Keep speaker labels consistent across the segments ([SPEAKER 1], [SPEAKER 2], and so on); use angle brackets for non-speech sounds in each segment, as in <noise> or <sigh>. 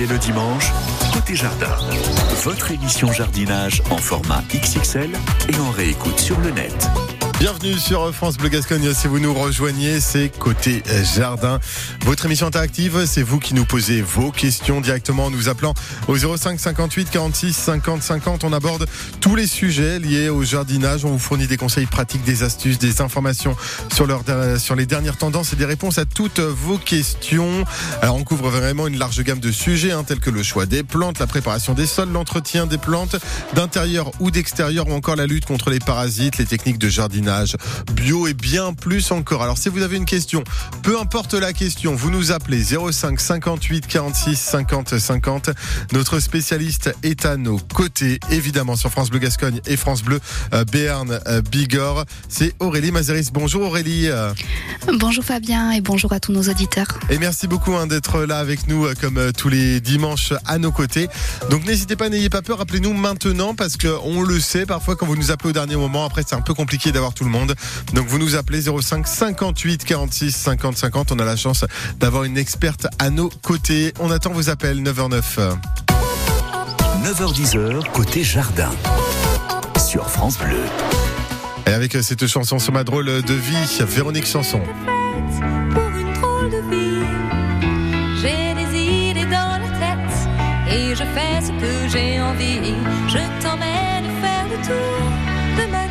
[SPEAKER 1] et le dimanche, côté jardin. Votre émission jardinage en format XXL et en réécoute sur le net.
[SPEAKER 2] Bienvenue sur France Bleu Gascogne. Si vous nous rejoignez, c'est côté jardin. Votre émission interactive, c'est vous qui nous posez vos questions directement en nous appelant au 05 58 46 50 50. On aborde tous les sujets liés au jardinage. On vous fournit des conseils pratiques, des astuces, des informations sur, leur, sur les dernières tendances et des réponses à toutes vos questions. Alors, on couvre vraiment une large gamme de sujets, hein, tels que le choix des plantes, la préparation des sols, l'entretien des plantes, d'intérieur ou d'extérieur, ou encore la lutte contre les parasites, les techniques de jardinage bio et bien plus encore. Alors si vous avez une question, peu importe la question, vous nous appelez 05 58 46 50 50. Notre spécialiste est à nos côtés, évidemment sur France Bleu Gascogne et France Bleu euh, Béarn euh, Bigorre. C'est Aurélie Mazeris. Bonjour Aurélie.
[SPEAKER 3] Bonjour Fabien et bonjour à tous nos auditeurs.
[SPEAKER 2] Et merci beaucoup hein, d'être là avec nous euh, comme tous les dimanches à nos côtés. Donc n'hésitez pas, n'ayez pas peur, rappelez-nous maintenant parce qu'on le sait, parfois quand vous nous appelez au dernier moment, après c'est un peu compliqué d'avoir tout le monde. Donc vous nous appelez 05 58 46 50 50. On a la chance d'avoir une experte à nos côtés. On attend vos appels 9h09.
[SPEAKER 1] 9h10 côté jardin sur France Bleu.
[SPEAKER 2] Et avec cette chanson sur ma drôle de vie, Véronique Chanson.
[SPEAKER 4] Pour une drôle de vie, j'ai des idées dans la tête et je fais ce que j'ai envie. Je t'emmène faire le tour de ma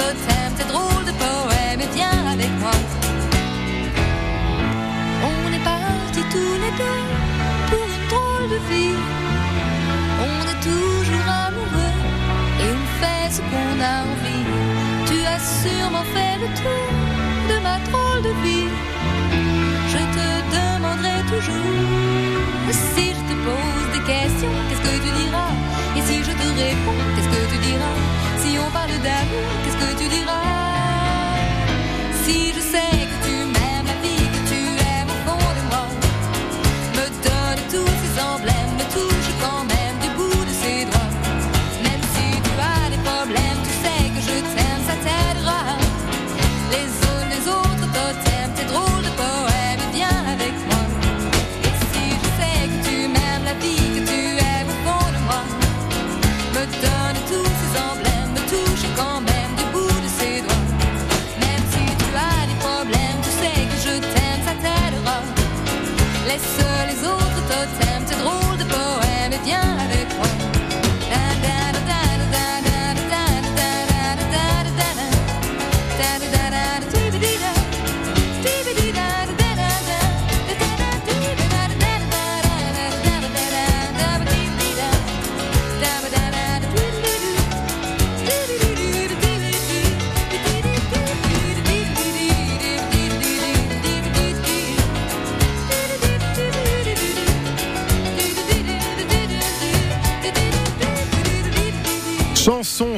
[SPEAKER 4] te t'aiment, c'est drôle de poème, et viens avec moi. On est partis tous les deux pour une drôle de vie. On est toujours amoureux et on fait ce qu'on a envie. Tu as sûrement fait le tour de ma drôle de vie. Je te demanderai toujours si je te pose des questions, qu'est-ce que tu diras? Et si je te réponds, qu'est-ce que tu diras? On parle d'amour, qu'est-ce que tu diras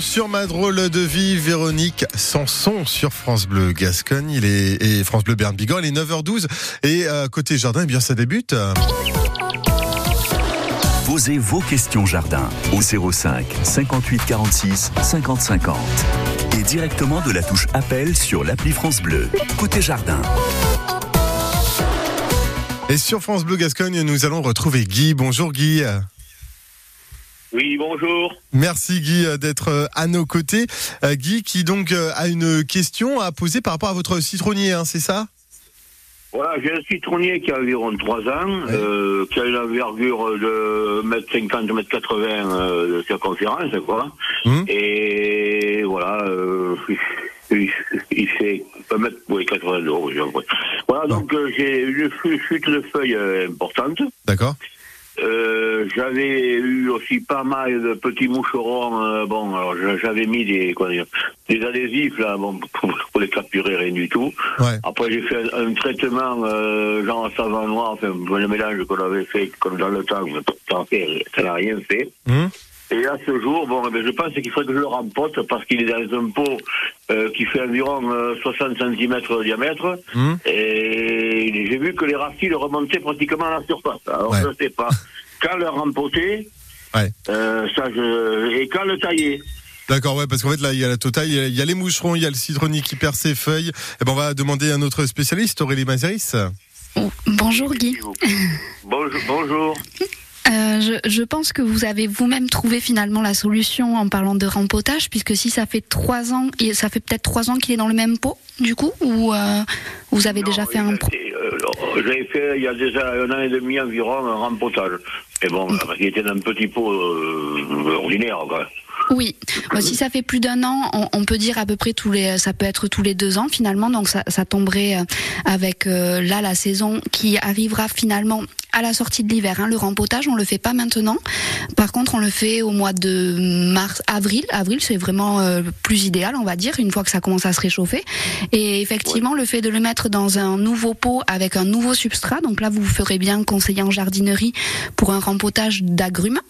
[SPEAKER 2] sur ma drôle de vie, Véronique Sanson sur France Bleu Gascogne. Il est et France Bleu Berne Bigorre. Il est 9h12 et euh, côté jardin, eh bien ça débute.
[SPEAKER 1] Posez vos questions jardin au 05 58 46 50 50 et directement de la touche appel sur l'appli France Bleu. Côté jardin.
[SPEAKER 2] Et sur France Bleu Gascogne, nous allons retrouver Guy. Bonjour Guy.
[SPEAKER 5] Oui, bonjour.
[SPEAKER 2] Merci Guy euh, d'être euh, à nos côtés. Euh, Guy qui donc a une question à poser par rapport à votre citronnier, hein, c'est ça?
[SPEAKER 5] Voilà, j'ai un citronnier qui a environ 3 ans, euh, qui a une envergure de 1m50, 1m80 euh, de circonférence, quoi.
[SPEAKER 2] Mhm.
[SPEAKER 5] Et voilà, euh, il, il fait 1m, oui, 80 euros. j'ai l'impression. Voilà, donc j'ai une chute de feuilles importante.
[SPEAKER 2] D'accord.
[SPEAKER 5] Euh, j'avais eu aussi pas mal de petits moucherons. euh, bon, alors j'a- j'avais mis des quoi dire, des adhésifs là, bon, <laughs> pour, pour les capturer rien du tout.
[SPEAKER 2] Ouais.
[SPEAKER 5] Après j'ai fait un, un traitement euh, genre savon noir, enfin le mélange qu'on avait fait comme dans le temps, mais ça n'a rien fait.
[SPEAKER 2] Hum
[SPEAKER 5] Et à ce jour, bon, eh je pense qu'il faudrait que je le rempote parce qu'il est dans un pot euh, qui fait environ euh, 60 cm de diamètre.
[SPEAKER 2] Hum
[SPEAKER 5] Et j'ai vu que les racines remontaient pratiquement à la surface. Alors
[SPEAKER 2] Ouais.
[SPEAKER 5] je ne sais pas. Quand le rempoter,
[SPEAKER 2] Ouais.
[SPEAKER 5] euh, ça je... et quand le tailler.
[SPEAKER 2] D'accord, ouais, parce qu'en fait là, il y a la totale, il y a- il y a les moucherons, il y a le citronnier qui perd ses feuilles. Et ben, on va demander à notre spécialiste, Aurélie Mazeris.
[SPEAKER 3] Bonjour Guy.
[SPEAKER 5] bonjour. <laughs>
[SPEAKER 3] Euh, je, je pense que vous avez vous-même trouvé finalement la solution en parlant de rempotage, puisque si ça fait trois ans, et ça fait peut-être trois ans qu'il est dans le même pot, du coup, ou euh, vous avez déjà fait un
[SPEAKER 5] euh, J'avais fait il y a déjà un an et demi environ un rempotage. Mais bon, parce qu'il était dans un petit pot euh, ordinaire. Quoi.
[SPEAKER 3] Oui, Bah, si ça fait plus d'un an, on, peut dire à peu près tous les, ça peut être tous les deux ans finalement, donc ça, ça tomberait euh, avec euh, là la saison qui arrivera finalement à la sortie de l'hiver. Hein. Le rempotage, on le fait pas maintenant. Par contre, on le fait au mois de mars, avril. Avril, c'est vraiment euh, plus idéal, on va dire, une fois que ça commence à se réchauffer. Et effectivement, le fait de le mettre dans un nouveau pot avec un nouveau substrat, donc là, vous ferez bien conseiller en jardinerie pour un rempotage d'agrumes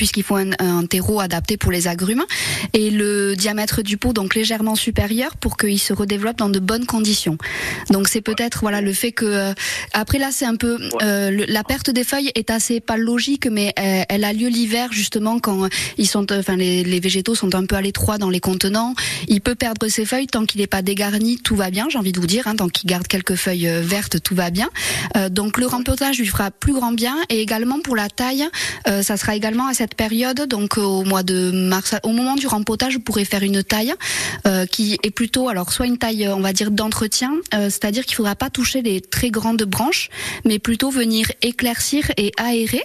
[SPEAKER 3] puisqu'il faut un, un terreau adapté pour les agrumes et le diamètre du pot donc légèrement supérieur pour qu'il se redéveloppe dans de bonnes conditions. Donc c'est peut-être voilà le fait que euh, après là c'est un peu euh, le- la perte des feuilles est assez pas logique mais euh, elle a lieu l'hiver justement quand ils sont enfin les, les végétaux sont un peu à l'étroit dans les contenants. Il peut perdre ses feuilles tant qu'il n'est pas dégarni, tout va bien. J'ai envie de vous dire hein, tant qu'il garde quelques feuilles vertes, tout va bien. Euh, donc le rempotage lui fera plus grand bien et également pour la taille, ça sera également à cette période, donc euh, au mois de mars, au moment du rempotage, vous pourrez faire une taille euh, qui est plutôt, alors soit une taille, euh, on va dire d'entretien, euh, c'est-à-dire qu'il faudra pas toucher les très grandes branches, mais plutôt venir éclaircir et aérer.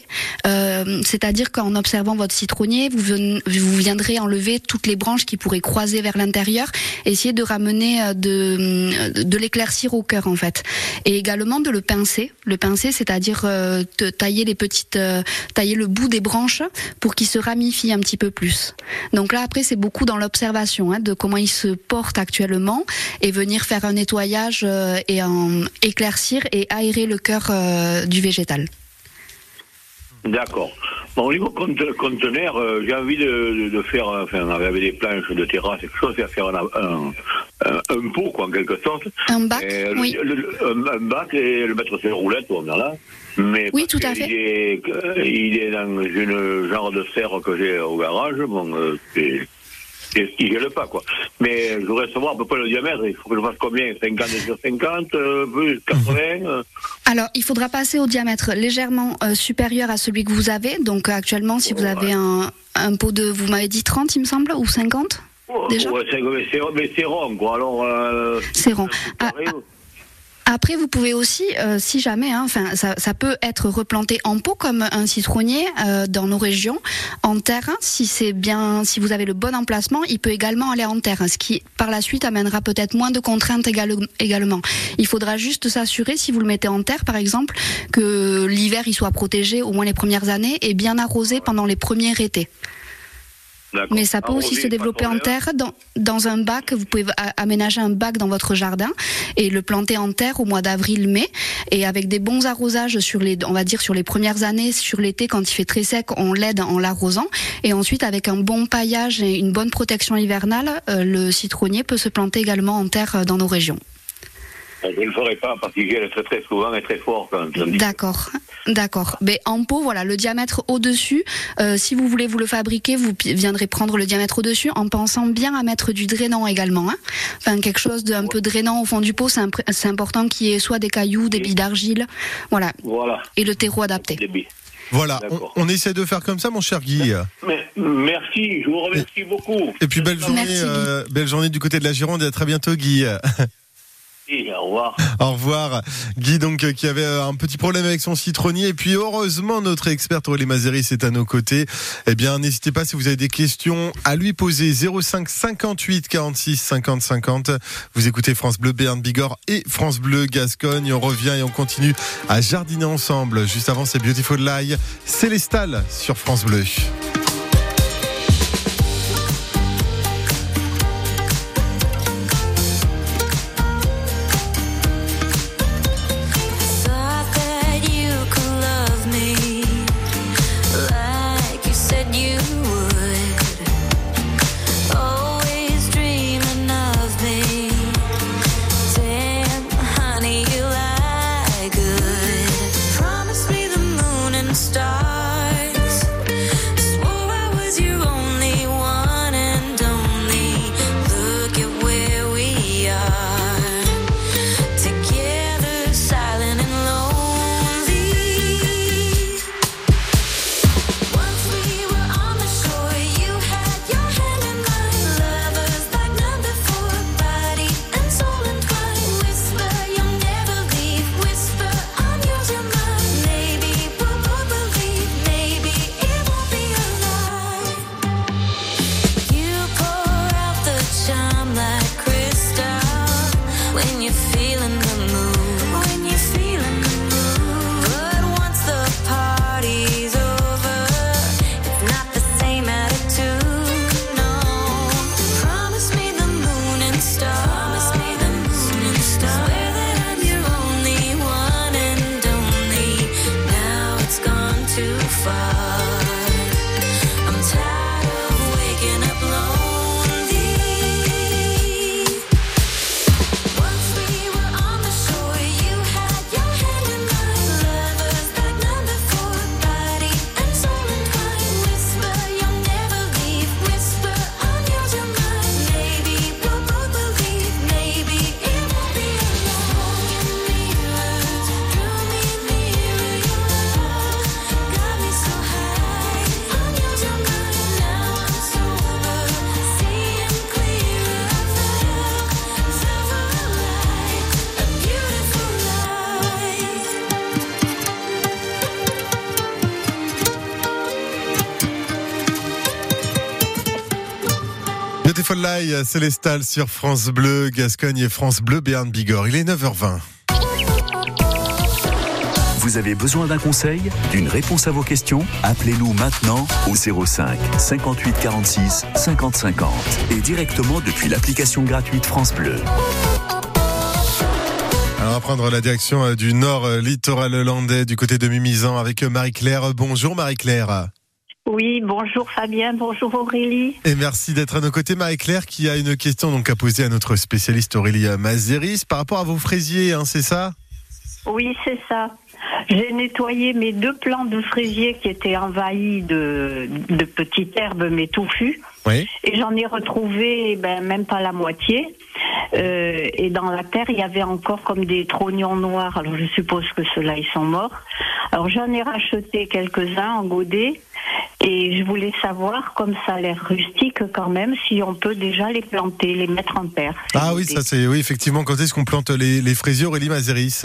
[SPEAKER 3] Euh, c'est-à-dire qu'en observant votre citronnier, vous, ven- vous viendrez enlever toutes les branches qui pourraient croiser vers l'intérieur, essayer de ramener euh, de, de l'éclaircir au cœur en fait, et également de le pincer. Le pincer, c'est-à-dire euh, tailler les petites, euh, tailler le bout des branches pour qu'il se ramifie un petit peu plus. Donc là après c'est beaucoup dans l'observation hein, de comment il se porte actuellement et venir faire un nettoyage euh, et éclaircir et aérer le cœur euh, du végétal.
[SPEAKER 5] D'accord. Bon, au niveau conte- conteneur, euh, j'ai envie de, faire, enfin, avec des planches de terrasse, quelque chose, à faire un, un, un pot, quoi, en quelque sorte.
[SPEAKER 3] Un bac,
[SPEAKER 5] Et le-
[SPEAKER 3] oui.
[SPEAKER 5] le- le- un, un bac et le mettre sur une roulette, on a là. Mais
[SPEAKER 3] Oui, tout à fait.
[SPEAKER 5] est, euh, il est dans une genre de serre que j'ai au garage. Bon, euh, c'est, c'est ce qui gèle pas, quoi. Mais je voudrais savoir à peu près le diamètre. Il faut que je fasse combien? 50 sur 50, euh, plus 80 euh,
[SPEAKER 3] Alors, il faudra passer au diamètre légèrement euh, supérieur à celui que vous avez. Donc, euh, actuellement, si vous avez un, un pot de, vous m'avez dit 30, il me semble, ou 50 Déjà
[SPEAKER 5] Ouais, c'est, mais, rond, quoi. Alors, euh,
[SPEAKER 3] C'est rond. Ah,
[SPEAKER 5] carré,
[SPEAKER 3] Après, vous pouvez aussi, euh, si jamais, hein, enfin, ça, ça peut être replanté en pot comme un citronnier euh, dans nos régions, en terre. Si c'est bien, si vous avez le bon emplacement, il peut également aller en terre, ce qui par la suite amènera peut-être moins de contraintes égale- également. Il faudra juste s'assurer, si vous le mettez en terre, par exemple, que l'hiver il soit protégé au moins les premières années et bien arrosé pendant les premiers étés. Mais ça peut aussi se développer en terre dans, dans un bac. Vous pouvez aménager un bac dans votre jardin et le planter en terre au mois d'avril-mai. Et avec des bons arrosages sur les, on va dire sur les premières années, sur l'été quand il fait très sec, on l'aide en l'arrosant. Et ensuite avec un bon paillage et une bonne protection hivernale, euh, le citronnier peut se planter également en terre euh, dans nos régions.
[SPEAKER 5] Je ne le ferai pas parce qu'il gèle très très souvent et très fort quand.
[SPEAKER 3] D'accord, d'accord. Mais en pot, voilà, le diamètre au-dessus. euh, si vous voulez vous le fabriquer, vous viendrez prendre le diamètre au-dessus en pensant bien à mettre du drainant également. Hein enfin, quelque chose d'un peu drainant au fond du pot, c'est important qu'il y ait soit des cailloux, des billes d'argile, voilà,
[SPEAKER 5] Voilà.
[SPEAKER 3] et le terreau adapté.
[SPEAKER 2] Voilà, on,
[SPEAKER 5] D'accord.
[SPEAKER 2] on essaie de faire comme ça, mon cher Guy.
[SPEAKER 5] Mais, merci, je vous remercie beaucoup.
[SPEAKER 2] Et puis belle journée,
[SPEAKER 3] Merci,
[SPEAKER 2] euh, belle journée du côté de la Gironde. Et à très bientôt, Guy. <laughs>
[SPEAKER 5] Au revoir.
[SPEAKER 6] Au revoir. Guy, donc, euh, qui avait euh, un petit problème avec son citronnier. Et puis, heureusement, notre experte Aurélie Mazéris est à nos côtés. Eh bien, n'hésitez pas si vous avez des questions à lui poser. 05 58 46 50 50. Vous écoutez France Bleu Béarn Bigorre et France Bleu Gascogne. On revient et on continue à jardiner ensemble. Juste avant, c'est Beautiful Lie. Célestal sur France Bleu.
[SPEAKER 2] Beautiful
[SPEAKER 6] Lie, Célestal sur France Bleu, Gascogne et France Bleu Béarn Bigorre. Il est 9h20.
[SPEAKER 1] Vous avez besoin d'un conseil, d'une réponse à vos questions? Appelez-nous maintenant au 05 58 46 50 50 et directement depuis l'application gratuite France Bleu.
[SPEAKER 6] Alors, on va prendre la direction euh, du nord euh, littoral landais, du côté de Mimizan, avec euh, Marie-Claire. Bonjour Marie-Claire.
[SPEAKER 7] Oui, bonjour Fabien, bonjour Aurélie.
[SPEAKER 6] Et merci d'être à nos côtés, Marie-Claire, qui a une question donc à poser à notre spécialiste Aurélie Mazéris par rapport à vos fraisiers, hein, c'est ça?
[SPEAKER 7] Oui, c'est ça. J'ai nettoyé mes deux plants de fraisier qui étaient envahis de, de petites herbes mais touffues.
[SPEAKER 6] Oui.
[SPEAKER 7] Et j'en ai retrouvé ben, même pas la moitié. Euh, et dans la terre, il y avait encore comme des trognons noirs. Alors je suppose que ceux-là, ils sont morts. Alors j'en ai racheté quelques-uns en godet. Et je voulais savoir, comme ça a l'air rustique quand même, si on peut déjà les planter, les mettre en terre.
[SPEAKER 6] Ah oui, ça c'est oui effectivement. Quand est-ce qu'on plante les, les fraisiers, Aurélie Mazéris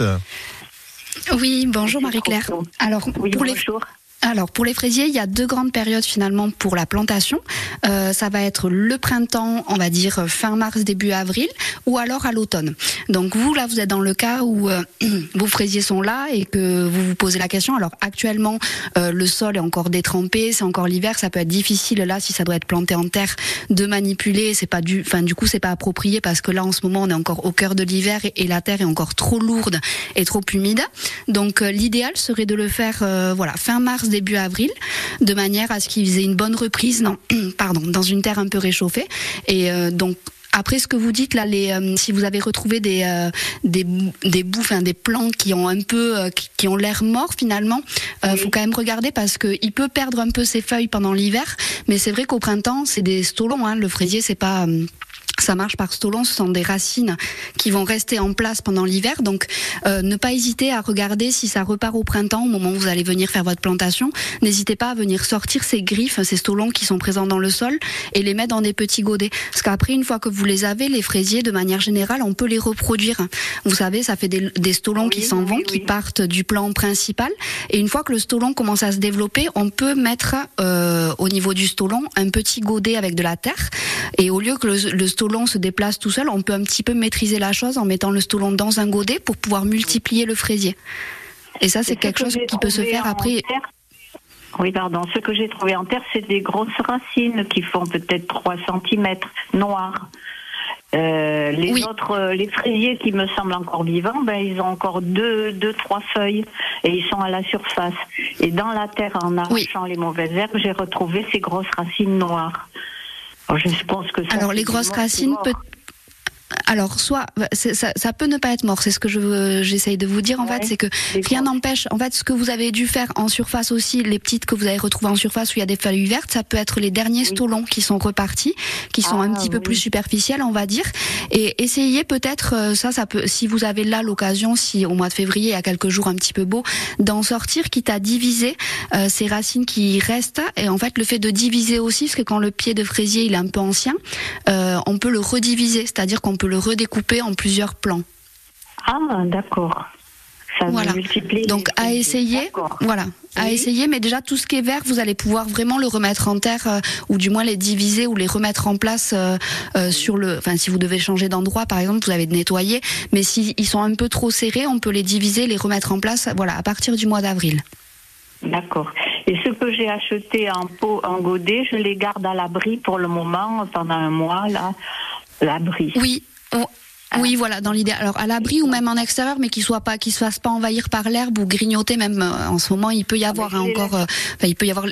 [SPEAKER 3] Oui, bonjour Marie-Claire. Alors,
[SPEAKER 7] Oui,
[SPEAKER 3] pour les,
[SPEAKER 7] bonjour.
[SPEAKER 3] Alors pour les fraisiers, il y a deux grandes périodes finalement pour la plantation. Euh, ça va être le printemps, on va dire fin mars début avril, ou alors à l'automne. Donc vous là, vous êtes dans le cas où euh, <clears throat> vos fraisiers sont là et que vous vous posez la question. Alors actuellement, euh, le sol est encore détrempé, c'est encore l'hiver, ça peut être difficile là si ça doit être planté en terre de manipuler. C'est pas du, enfin du coup c'est pas approprié parce que là en ce moment on est encore au cœur de l'hiver et, et la terre est encore trop lourde et trop humide. Donc euh, l'idéal serait de le faire euh, voilà fin mars début avril, de manière à ce qu'ils aient une bonne reprise dans, <clears throat> pardon, dans une terre un peu réchauffée. Et euh, donc après ce que vous dites là, les, euh, si vous avez retrouvé des euh, des bou- des bouts, enfin des plants qui ont un peu euh, qui, qui ont l'air morts finalement, faut quand même regarder parce que il peut perdre un peu ses feuilles pendant l'hiver, mais c'est vrai qu'au printemps c'est des stolons, hein, le fraisier c'est pas Ça marche par stolon, ce sont des racines qui vont rester en place pendant l'hiver. Donc, euh, ne pas hésiter à regarder si ça repart au printemps, au moment où vous allez venir faire votre plantation. N'hésitez pas à venir sortir ces griffes, ces stolons qui sont présents dans le sol et les mettre dans des petits godets. Parce qu'après, une fois que vous les avez, les fraisiers, de manière générale, on peut les reproduire. Vous savez, ça fait des, des stolons qui s'en vont, qui partent du plan principal. Et une fois que le stolon commence à se développer, on peut mettre euh, au niveau du stolon un petit godet avec de la terre. Et au lieu que le, le stolon se déplace tout seul, on peut un petit peu maîtriser la chose en mettant le stolon dans un godet pour pouvoir multiplier le fraisier. Et ça, c'est quelque
[SPEAKER 7] que
[SPEAKER 3] chose qui peut se faire après.
[SPEAKER 7] terre- Oui, pardon. Ce que j'ai trouvé en terre, c'est des grosses racines qui font peut-être 3 cm noires. Euh, les
[SPEAKER 3] Oui.
[SPEAKER 7] autres, euh, les fraisiers qui me semblent encore vivants, ben ils ont encore deux, deux, trois feuilles et ils sont à la surface. Et dans la terre, en arrachant les mauvaises herbes, j'ai retrouvé ces grosses racines noires. Alors, je pense que ça,
[SPEAKER 3] Alors
[SPEAKER 7] c'est
[SPEAKER 3] les grosses racines, peut... alors soit ça, ça peut ne pas être mort, c'est ce que je j'essaye de vous dire en
[SPEAKER 7] Ouais,
[SPEAKER 3] fait, c'est que rien n'empêche. En fait, ce que vous avez dû faire en surface aussi, les petites que vous avez retrouvées en surface où il y a des feuilles vertes, ça peut être les derniers stolons qui sont repartis, qui sont un
[SPEAKER 7] Ah,
[SPEAKER 3] petit peu plus superficiels, on va dire. Et essayez peut-être euh, ça, ça peut, si vous avez là l'occasion, si au mois de février il y a quelques jours un petit peu beau, d'en sortir, quitte à diviser euh, ces racines qui restent. Et en fait, le fait de diviser aussi, parce que quand le pied de fraisier il est un peu ancien, euh, on peut le rediviser, c'est-à-dire qu'on peut le redécouper en plusieurs plans.
[SPEAKER 7] Ah, d'accord. Ça
[SPEAKER 3] Voilà. Donc à essayer, voilà, à essayer. Mais déjà tout ce qui est vert, vous allez pouvoir vraiment le remettre en terre, euh, ou du moins les diviser ou les remettre en place euh, euh, sur le. Enfin, si vous devez changer d'endroit, par exemple, vous avez de nettoyer. Mais s'ils ils sont un peu trop serrés, on peut les diviser, les remettre en place. Voilà, à partir du mois d'avril.
[SPEAKER 7] D'accord. Et ce que j'ai acheté en pot, en godet, je les garde à l'abri pour le moment, pendant un mois, là. L'abri.
[SPEAKER 3] Oui.
[SPEAKER 7] Ah.
[SPEAKER 3] Oui, voilà, dans l'idée. Alors à l'abri ou même en extérieur, mais qu'il soit pas, qu'il se fasse pas envahir par l'herbe ou grignoter. Même euh, en ce moment, il peut y avoir
[SPEAKER 7] mais
[SPEAKER 3] hein, encore, euh, enfin, il peut y avoir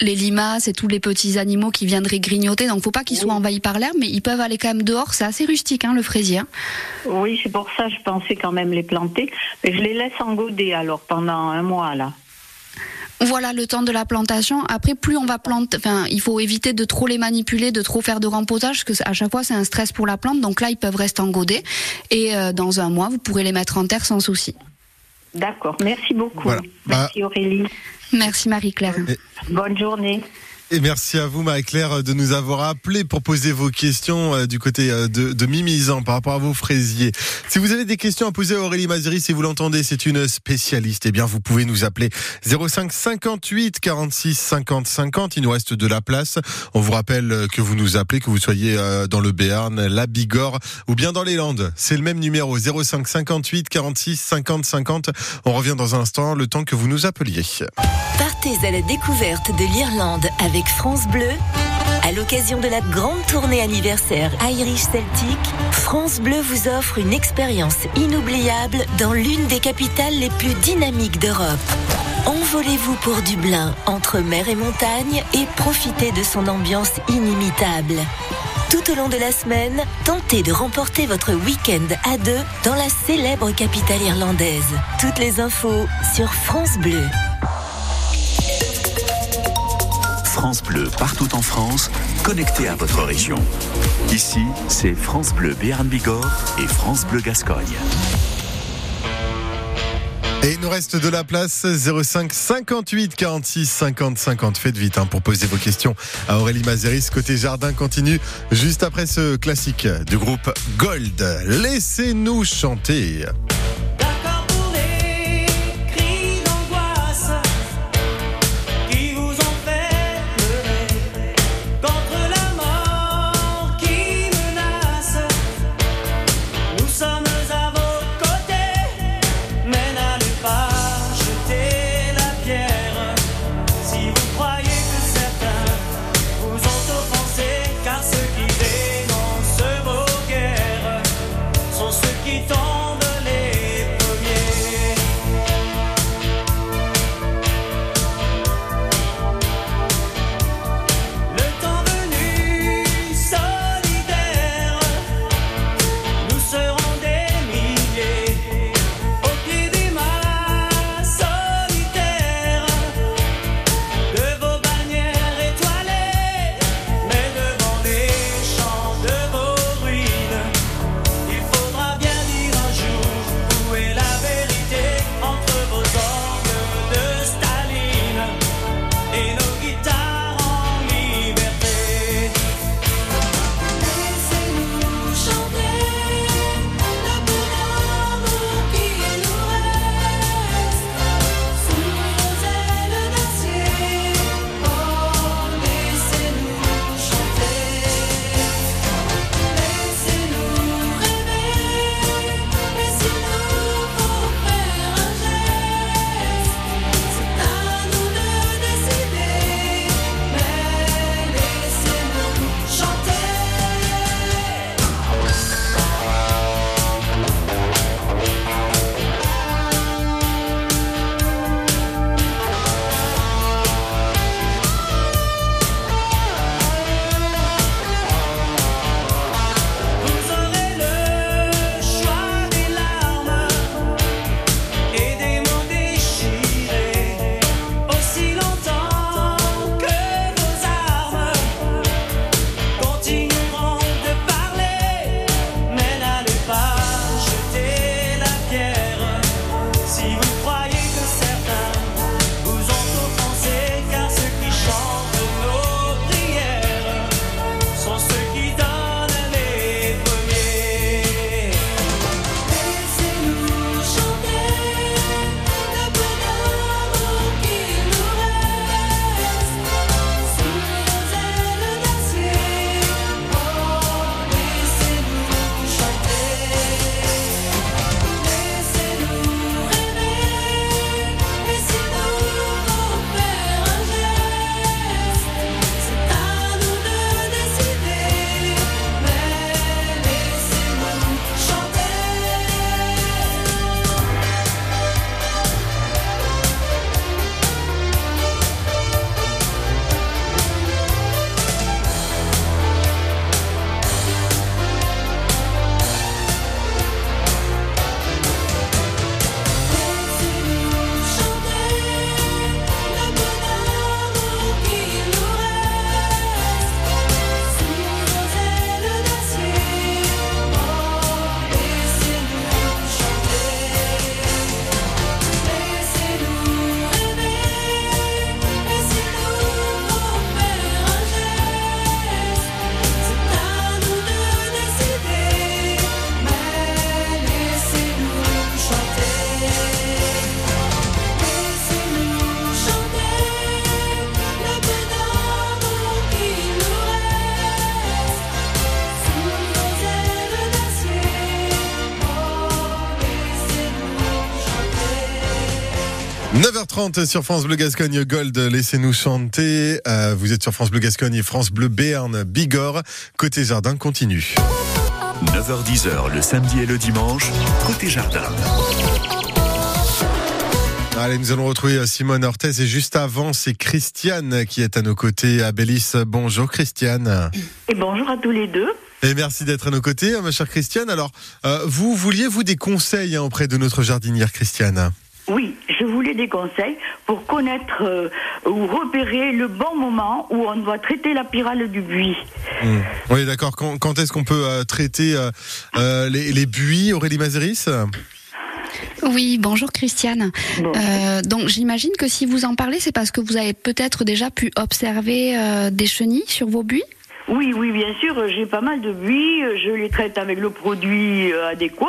[SPEAKER 3] les limaces et tous les petits animaux qui viendraient grignoter. Donc faut pas qu'ils soient envahis par l'herbe, mais ils peuvent aller quand même dehors. C'est assez rustique, hein, le fraisier. hein.
[SPEAKER 7] Oui, c'est pour ça que je pensais quand même les planter. Mais je les laisse en godet alors pendant un mois, là.
[SPEAKER 3] Voilà le temps de la plantation. Après, plus on va planter, enfin, il faut éviter de trop les manipuler, de trop faire de remposage, parce que à chaque fois c'est un stress pour la plante. Donc là, ils peuvent rester en godet. Et euh, dans un mois, vous pourrez les mettre en terre sans souci.
[SPEAKER 7] D'accord. Merci beaucoup.
[SPEAKER 2] Voilà.
[SPEAKER 7] Merci Aurélie.
[SPEAKER 3] Merci Marie-Claire.
[SPEAKER 7] Bonne journée.
[SPEAKER 2] Et merci à vous, Marie-Claire, de nous avoir appelé pour poser vos questions euh, du côté euh, de, de Mimizan par rapport à vos fraisiers. Si vous avez des questions à poser à Aurélie Maziri, si vous l'entendez, c'est une spécialiste. Eh bien, vous pouvez nous appeler 05 58 46 50 50. Il nous reste de la place. On vous rappelle euh, que vous nous appelez, que vous soyez dans le Béarn, la Bigorre ou bien dans les Landes. C'est le même numéro 05 58 46 50 50. On revient dans un instant, le temps que vous nous appeliez.
[SPEAKER 8] À la découverte de l'Irlande avec France Bleu. À l'occasion de la grande tournée anniversaire Irish Celtic, France Bleu vous offre une expérience inoubliable dans l'une des capitales les plus dynamiques d'Europe. Envolez-vous pour Dublin, entre mer et montagne, et profitez de son ambiance inimitable. Tout au long de la semaine, tentez de remporter votre week-end à deux dans la célèbre capitale irlandaise. Toutes les infos sur France Bleu.
[SPEAKER 1] France Bleu partout en France, connecté à votre région. Ici, c'est France Bleu Béarn Bigorre et France Bleu Gascogne.
[SPEAKER 2] Et il nous reste de la place 05 58 46 50 50. Faites vite hein, pour poser vos questions à Aurélie Mazeris. Côté jardin continue juste après ce classique du groupe Gold. Laissez-nous chanter. 8h30 sur France Bleu Gascogne Gold, laissez-nous chanter. Euh, vous êtes sur France Bleu Gascogne et France Bleu Béarn Bigorre. Côté jardin continue.
[SPEAKER 1] 9h10h le samedi et le dimanche, côté jardin.
[SPEAKER 2] Allez, nous allons retrouver euh, Simone Ortez et juste avant, c'est Christiane qui est à nos côtés à Bélis. Bonjour Christiane.
[SPEAKER 7] Et bonjour à tous les deux.
[SPEAKER 2] Et merci d'être à nos côtés, ma chère Christiane. Alors, euh, vous vouliez vous des conseils hein, auprès de notre jardinière Christiane?
[SPEAKER 7] Oui, je voulais des conseils pour connaître euh, ou repérer le bon moment où on doit traiter la pyrale du buis.
[SPEAKER 2] Hmm. Oui, d'accord. Quand, quand est-ce qu'on peut euh, traiter euh, euh, les, les buis, Aurélie Mazeris?
[SPEAKER 3] Oui, bonjour Christiane. Euh, donc j'imagine que si vous en parlez, c'est parce que vous avez peut-être déjà pu observer euh, des chenilles sur vos buis?
[SPEAKER 7] Oui, oui, bien sûr, j'ai pas mal de buis, je les traite avec le produit euh, adéquat,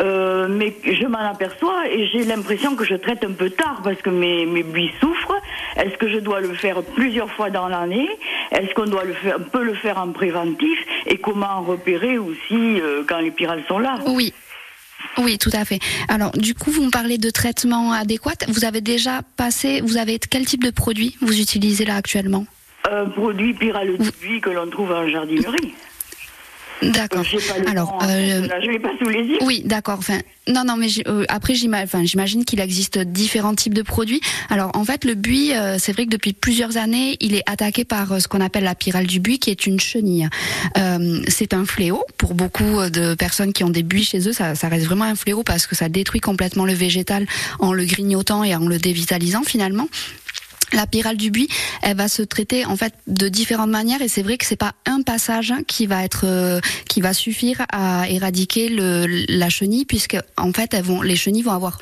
[SPEAKER 7] euh, mais je m'en aperçois et j'ai l'impression que je traite un peu tard parce que mes, buis souffrent. Est-ce que je dois le faire plusieurs fois dans l'année? Est-ce qu'on doit le faire, peut le faire en préventif? Et comment repérer aussi euh, quand les pyrales sont là?
[SPEAKER 3] Oui. Oui, tout à fait. Alors, du coup, vous me parlez de traitement adéquat. Vous avez déjà passé, vous avez quel type de produit vous utilisez là actuellement?
[SPEAKER 7] Un produit pyrale du buis que l'on trouve en jardinerie.
[SPEAKER 3] D'accord. Alors, euh,
[SPEAKER 7] là, je l'ai pas sous les yeux.
[SPEAKER 3] Oui, d'accord. Enfin, non, non, mais euh, après, j'imagine qu'il existe différents types de produits. Alors, en fait, le buis, euh, c'est vrai que depuis plusieurs années, il est attaqué par euh, ce qu'on appelle la pyrale du buis, qui est une chenille. C'est un fléau pour beaucoup de personnes qui ont des buis chez eux. Ça, ça reste vraiment un fléau parce que ça détruit complètement le végétal en le grignotant et en le dévitalisant finalement. La pyrale du buis, elle va se traiter en fait de différentes manières. Et c'est vrai que c'est pas un passage qui va être euh, qui va suffire à éradiquer le, la chenille puisque en fait les chenilles vont avoir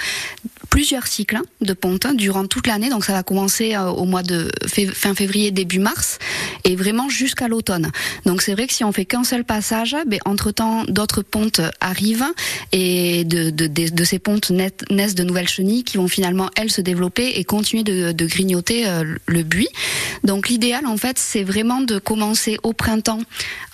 [SPEAKER 3] plusieurs cycles hein, de ponte durant toute l'année donc ça va commencer euh, au mois de fin février début mars et vraiment jusqu'à l'automne. Donc c'est vrai que si on fait qu'un seul passage, ben, entre-temps d'autres pontes arrivent et de, de, de, de ces pontes naissent naissent de nouvelles chenilles qui vont finalement elles se développer et continuer de, de grignoter euh, le buis. Donc l'idéal en fait c'est vraiment de commencer au printemps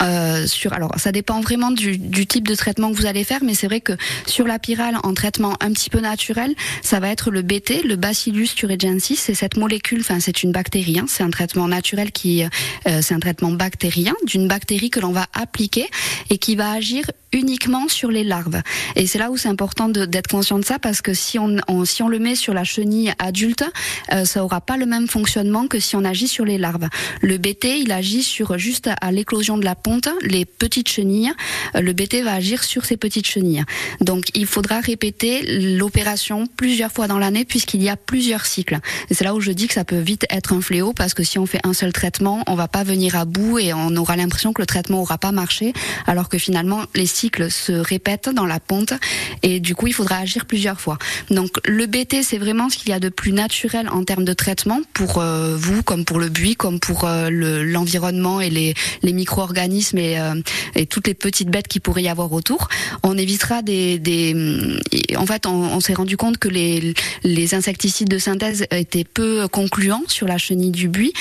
[SPEAKER 3] euh, sur alors ça dépend vraiment du, du type de traitement que vous allez faire mais c'est vrai que sur la pyrale en traitement un petit peu naturel ça va être le BT le Bacillus thuringiensis. C'est cette molécule enfin c'est une bactérie hein, c'est un traitement naturel qui euh, c'est un traitement bactérien d'une bactérie que l'on va appliquer et qui va agir uniquement sur les larves. Et c'est là où c'est important d'être conscient de ça parce que si on, si on le met sur la chenille adulte, euh, ça aura pas le même fonctionnement que si on agit sur les larves. Le BT, il agit sur juste à l'éclosion de la ponte, les petites chenilles. Euh, Le BT va agir sur ces petites chenilles. Donc il faudra répéter l'opération plusieurs fois dans l'année puisqu'il y a plusieurs cycles. C'est là où je dis que ça peut vite être un fléau parce que si on fait un seul traitement, on va pas venir à bout et on aura l'impression que le traitement aura pas marché alors que finalement les cycles se répètent dans la ponte et du coup il faudra agir plusieurs fois. Donc le BT c'est vraiment ce qu'il y a de plus naturel en termes de traitement pour euh, vous comme pour le buis comme pour euh, le- l'environnement et les, les micro-organismes et, euh, et toutes les petites bêtes qui pourrait y avoir autour. On évitera des, des en fait on, on s'est rendu compte que les, les insecticides de synthèse étaient peu concluants sur la chenille du buis.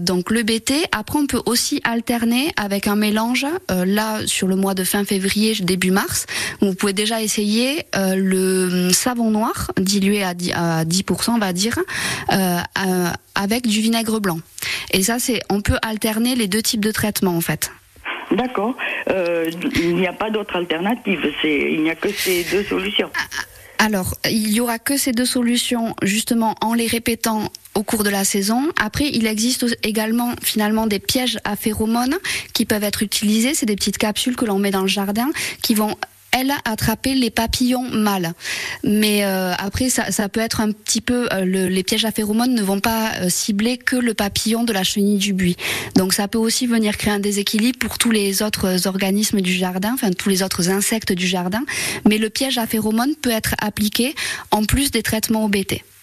[SPEAKER 3] Donc le BT, après on peut aussi alterner avec un mélange, là sur le mois de fin février, début mars, vous pouvez déjà essayer euh, le savon noir dilué à 10%, à 10% on va dire, euh, euh, avec du vinaigre blanc. Et ça c'est, on peut alterner les deux types de traitements en fait.
[SPEAKER 7] D'accord. Euh, il n'y a pas d'autre alternative. Il n'y a que ces deux solutions.
[SPEAKER 3] Alors, il y aura que ces deux solutions, justement, en les répétant au cours de la saison. Après, il existe également finalement des pièges à phéromones qui peuvent être utilisés. C'est des petites capsules que l'on met dans le jardin qui vont elles attraper les papillons mâles. Mais euh, après, ça, ça peut être un petit peu euh, le- les pièges à phéromones ne vont pas euh, cibler que le papillon de la chenille du buis. Donc ça peut aussi venir créer un déséquilibre pour tous les autres organismes du jardin, enfin tous les autres insectes du jardin. Mais le piège à phéromones peut être appliqué en plus des traitements au BT.
[SPEAKER 7] D'accord.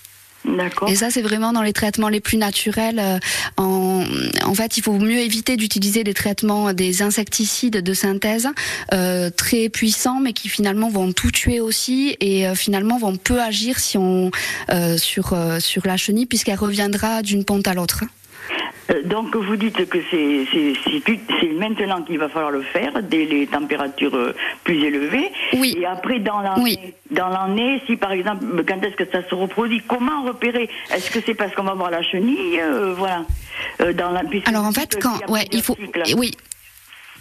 [SPEAKER 3] Et ça, c'est vraiment dans les traitements les plus naturels. euh, En, en fait, il faut mieux éviter d'utiliser des traitements, des insecticides de synthèse euh, très puissants, mais qui finalement vont tout tuer aussi et euh, finalement vont peu agir si on euh, sur euh, sur la chenille, puisqu'elle reviendra d'une ponte à l'autre.
[SPEAKER 9] Euh, donc vous dites que c'est maintenant qu'il va falloir le faire, dès les températures euh, plus élevées.
[SPEAKER 3] Oui.
[SPEAKER 9] Et après, dans l'année,
[SPEAKER 3] Oui.
[SPEAKER 9] dans l'année, si par exemple, quand est-ce que ça se reproduit Comment repérer? Est-ce que c'est parce qu'on va voir la chenille euh, Voilà. Euh, dans la, puisque
[SPEAKER 3] Alors en fait, quand, ouais, il faut, oui.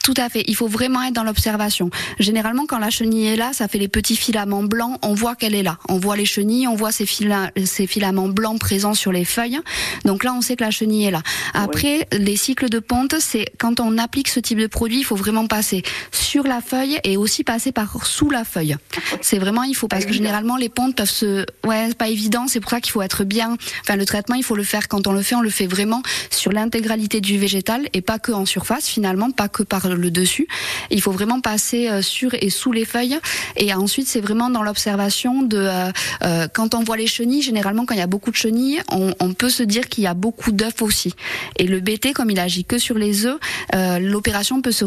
[SPEAKER 3] Tout à fait. Il faut vraiment être dans l'observation. Généralement, quand la chenille est là, ça fait les petits filaments blancs. On voit qu'elle est là. On voit les chenilles, on voit ces, fila- ces filaments blancs présents sur les feuilles. Donc là, on sait que la chenille est là. Après, les cycles de ponte, c'est quand on applique ce type de produit, il faut vraiment passer sur la feuille et aussi passer par sous la feuille. C'est vraiment, il faut parce que généralement les pontes peuvent se, ouais, c'est pas évident. C'est pour ça qu'il faut être bien. Enfin, le traitement, il faut le faire quand on le fait, on le fait vraiment sur l'intégralité du végétal et pas que en surface finalement, pas que par le dessus. Il faut vraiment passer euh, sur et sous les feuilles. Et ensuite, c'est vraiment dans l'observation de euh, euh, quand on voit les chenilles. Généralement, quand il y a beaucoup de chenilles, on, peut se dire qu'il y a beaucoup d'œufs aussi. Et le BT, comme il agit que sur les œufs, l'opération peut se,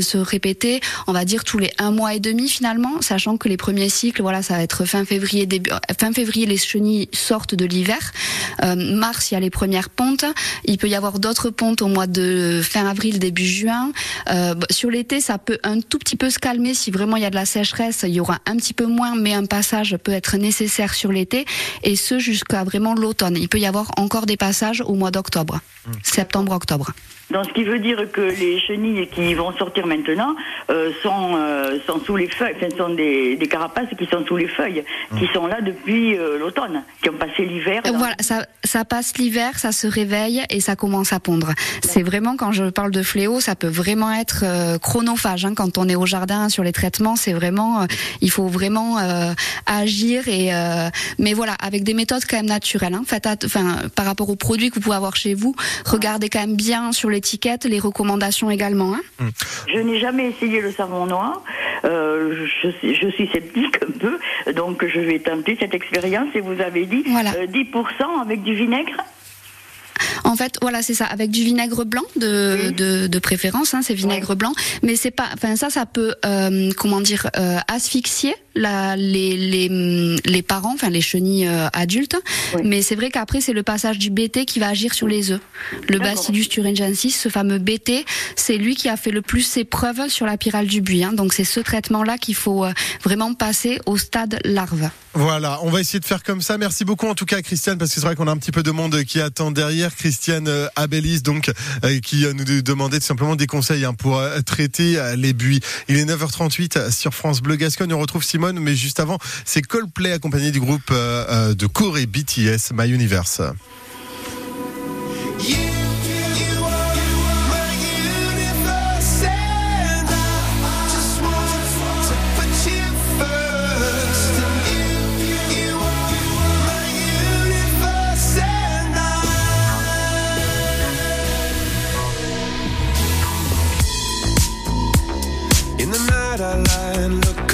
[SPEAKER 3] se répéter, on va dire tous les un mois et demi finalement, sachant que les premiers cycles, voilà, ça va être fin février, début fin février, les chenilles sortent de l'hiver. Mars, il y a les premières pontes. Il peut y avoir d'autres pontes au mois de fin avril, début juin. Bah, sur l'été, ça peut un tout petit peu se calmer si vraiment il y a de la sécheresse. Il y aura un petit peu moins, mais un passage peut être nécessaire sur l'été, et ce jusqu'à vraiment l'automne. Il peut y avoir encore des passages au mois d'octobre, septembre-octobre.
[SPEAKER 9] Donc, ce qui veut dire que les chenilles qui vont sortir maintenant euh, sont, euh, sont sous les feuilles, enfin, sont des, des carapaces qui sont sous les feuilles, qui sont là depuis euh, l'automne, qui ont passé l'hiver.
[SPEAKER 3] Euh,
[SPEAKER 9] dans-
[SPEAKER 3] Voilà, ça, ça passe l'hiver, ça se réveille et ça commence à pondre. C'est vraiment quand je parle de fléau, ça peut vraiment être euh, chronophage. hein. quand on est au jardin sur les traitements, c'est vraiment, euh, il faut vraiment euh, agir et, euh, mais voilà, avec des méthodes quand même naturelles. Hein. Faites enfin, par rapport aux produits que vous pouvez avoir chez vous, regardez quand même bien sur l'étiquette les recommandations également. Hein.
[SPEAKER 9] Je n'ai jamais essayé le savon noir. Euh, je, suis- je suis sceptique un peu, donc je vais tenter cette expérience. Et vous avez dit
[SPEAKER 3] Voilà.
[SPEAKER 9] euh, 10% avec du vinaigre.
[SPEAKER 3] En fait, voilà, c'est ça, avec du vinaigre blanc de, de, de préférence, hein, c'est vinaigre blanc. Mais c'est pas, enfin ça, ça peut, euh, comment dire, euh, asphyxier la, les, les, les parents, enfin les chenilles euh, adultes. Mais c'est vrai qu'après c'est le passage du BT qui va agir sur les œufs. Le. Bacillus thuringiensis, ce fameux BT, c'est lui qui a fait le plus ses preuves sur la pyrale du buis. Hein. Donc c'est ce traitement-là qu'il faut euh, vraiment passer au stade larve.
[SPEAKER 2] Voilà, on va essayer de faire comme ça. Merci beaucoup en tout cas Christiane, parce que c'est vrai qu'on a un petit peu de monde qui attend derrière. Christiane euh, Abélis, donc, euh, qui euh, nous demandait tout simplement des conseils hein, pour traiter les buis. Il est 9h38 sur France Bleu Gascogne. On retrouve Simone, mais juste avant, c'est Coldplay accompagné du groupe de Corée BTS, My Universe.
[SPEAKER 10] look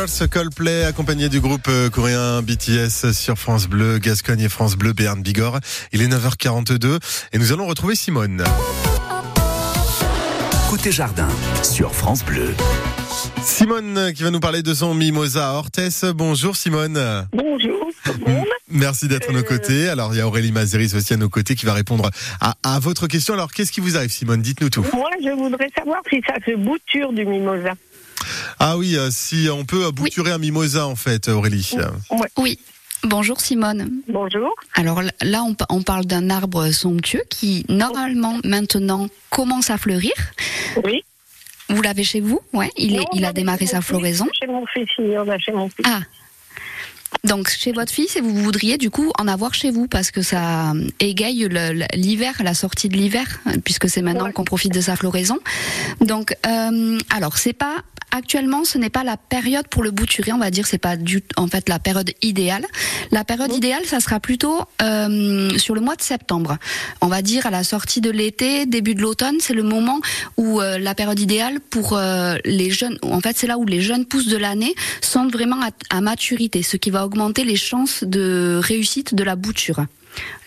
[SPEAKER 11] My Universe
[SPEAKER 2] Coldplay accompagné du groupe euh, coréen BTS sur France Bleu, Gascogne et France Bleu, Béarn Bigorre. Il est 9h42 et nous allons retrouver Simone.
[SPEAKER 1] Côté jardin sur France Bleu.
[SPEAKER 2] Simone qui va nous parler de son mimosa à Orthès. Bonjour Simone.
[SPEAKER 12] Bonjour.
[SPEAKER 2] Merci d'être à nos côtés. Alors il y a Aurélie Mazeris aussi à nos côtés qui va répondre à, à votre question. Alors qu'est-ce qui vous arrive Simone? Dites-nous tout.
[SPEAKER 12] Moi, je voudrais savoir si ça se bouture du mimosa.
[SPEAKER 2] Ah oui, euh, si on peut bouturer un mimosa en fait Aurélie.
[SPEAKER 3] Oui. Bonjour Simone.
[SPEAKER 12] Bonjour.
[SPEAKER 3] Alors là, on, pa- on parle d'un arbre somptueux qui, normalement, maintenant, commence à fleurir.
[SPEAKER 12] Oui.
[SPEAKER 3] Vous l'avez chez vous? Ouais, il, est,
[SPEAKER 12] Non,
[SPEAKER 3] il a démarré sa floraison.
[SPEAKER 12] Chez mon fils, il y en a chez mon fils.
[SPEAKER 3] Ah. Donc chez votre fils, et vous voudriez du coup en avoir chez vous parce que ça égaye l'hiver, la sortie de l'hiver, puisque c'est maintenant qu'on profite de sa floraison. Donc, euh, alors c'est pas actuellement, ce n'est pas la période pour le bouturer, on va dire, c'est pas du en fait la période idéale. La période idéale, ça sera plutôt euh, sur le mois de septembre. On va dire à la sortie de l'été, début de l'automne, c'est le moment où euh, la période idéale pour euh, les jeunes. En fait, c'est là où les jeunes pousses de l'année sont vraiment à, à maturité, ce qui va augmenter les chances de réussite de la bouture.